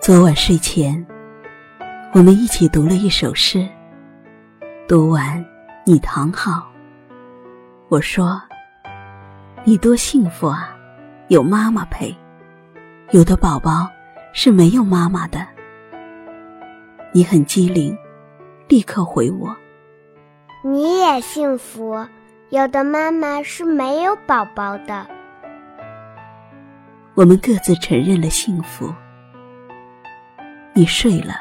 昨晚睡前，我们一起读了一首诗。读完，你躺好。我说：“你多幸福啊，有妈妈陪。有的宝宝是没有妈妈的。”你很机灵，立刻回我：“你也幸福，有的妈妈是没有宝宝的。”我们各自承认了幸福。你睡了，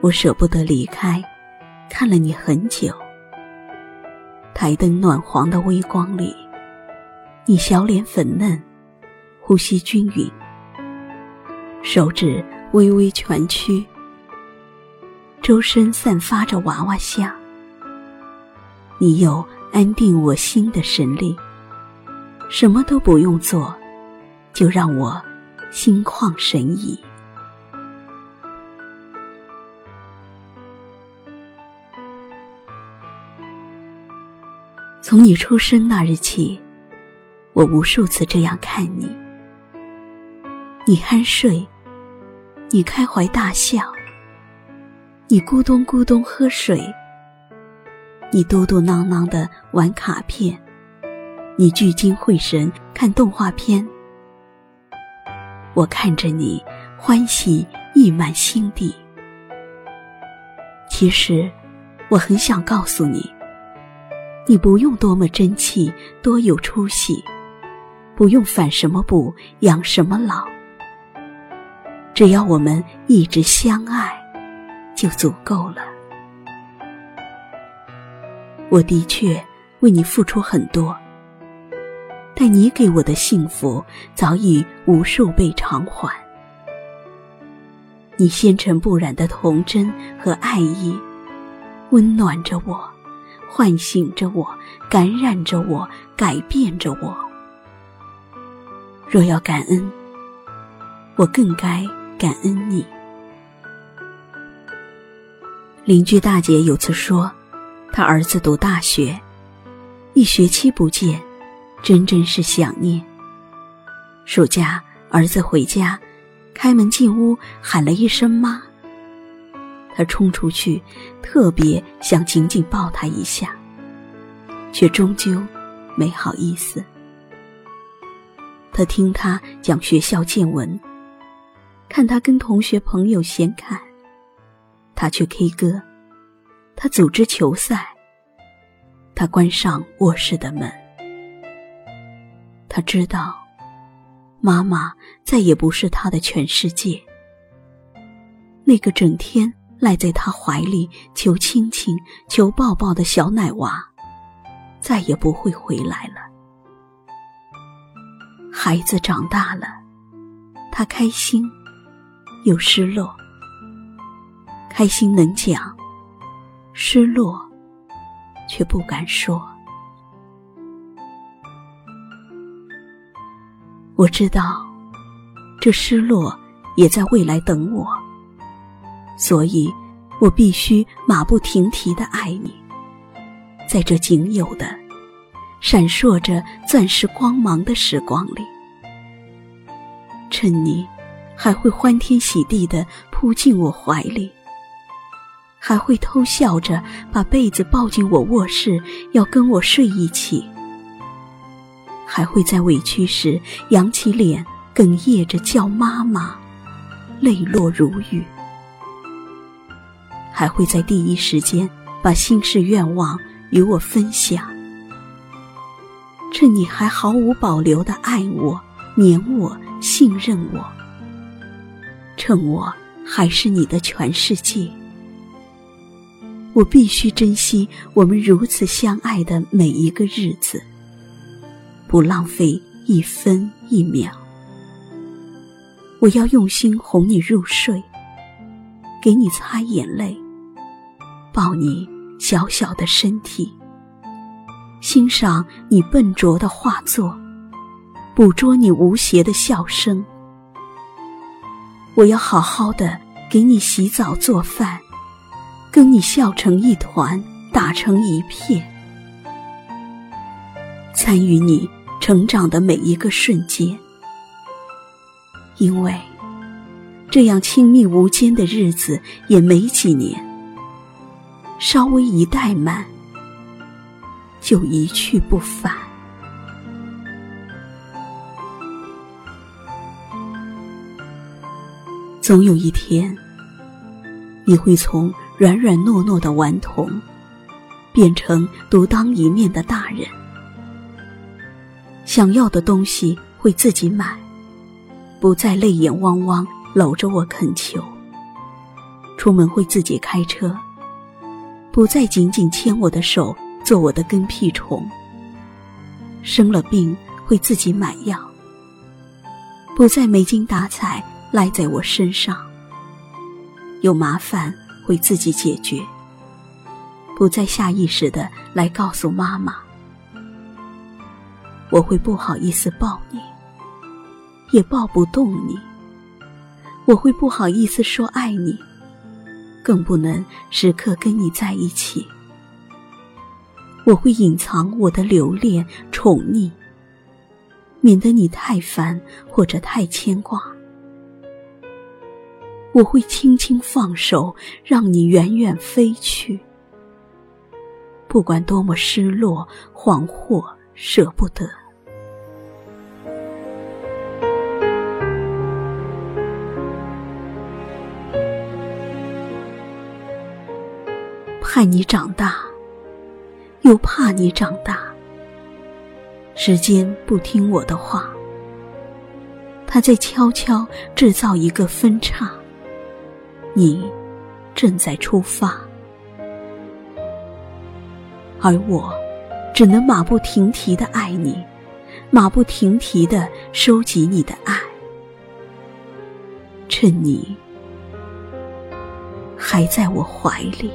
我舍不得离开，看了你很久。台灯暖黄的微光里，你小脸粉嫩，呼吸均匀，手指微微蜷曲，周身散发着娃娃香。你有安定我心的神力，什么都不用做，就让我心旷神怡。从你出生那日起，我无数次这样看你。你酣睡，你开怀大笑，你咕咚咕咚喝水，你嘟嘟囔囔的玩卡片，你聚精会神看动画片。我看着你，欢喜溢满心底。其实，我很想告诉你。你不用多么争气，多有出息，不用反什么补，养什么老。只要我们一直相爱，就足够了。我的确为你付出很多，但你给我的幸福早已无数倍偿还。你纤尘不染的童真和爱意，温暖着我。唤醒着我，感染着我，改变着我。若要感恩，我更该感恩你。邻居大姐有次说，她儿子读大学，一学期不见，真真是想念。暑假儿子回家，开门进屋喊了一声妈。他冲出去，特别想紧紧抱他一下，却终究没好意思。他听他讲学校见闻，看他跟同学朋友闲侃，他去 K 歌，他组织球赛，他关上卧室的门。他知道，妈妈再也不是他的全世界。那个整天。赖在他怀里求亲亲、求抱抱的小奶娃，再也不会回来了。孩子长大了，他开心又失落。开心能讲，失落却不敢说。我知道，这失落也在未来等我。所以，我必须马不停蹄的爱你，在这仅有的、闪烁着钻石光芒的时光里，趁你还会欢天喜地的扑进我怀里，还会偷笑着把被子抱进我卧室，要跟我睡一起，还会在委屈时扬起脸，哽咽着叫妈妈，泪落如雨。还会在第一时间把心事愿望与我分享，趁你还毫无保留的爱我、黏我、信任我，趁我还是你的全世界，我必须珍惜我们如此相爱的每一个日子，不浪费一分一秒。我要用心哄你入睡，给你擦眼泪。抱你小小的身体，欣赏你笨拙的画作，捕捉你无邪的笑声。我要好好的给你洗澡做饭，跟你笑成一团，打成一片，参与你成长的每一个瞬间。因为，这样亲密无间的日子也没几年，稍微一怠慢，就一去不返。总有一天，你会从软软糯糯的顽童，变成独当一面的大人。想要的东西会自己买，不再泪眼汪汪搂着我恳求。出门会自己开车，不再紧紧牵我的手做我的跟屁虫。生了病会自己买药，不再没精打采赖在我身上。有麻烦会自己解决，不再下意识的来告诉妈妈。我会不好意思抱你，也抱不动你。我会不好意思说爱你，更不能时刻跟你在一起。我会隐藏我的留恋、宠溺，免得你太烦或者太牵挂。我会轻轻放手，让你远远飞去。不管多么失落、恍惚、舍不得。害你长大，又怕你长大。时间不听我的话，他在悄悄制造一个分岔。你正在出发，而我只能马不停蹄的爱你，马不停蹄的收集你的爱，趁你还在我怀里。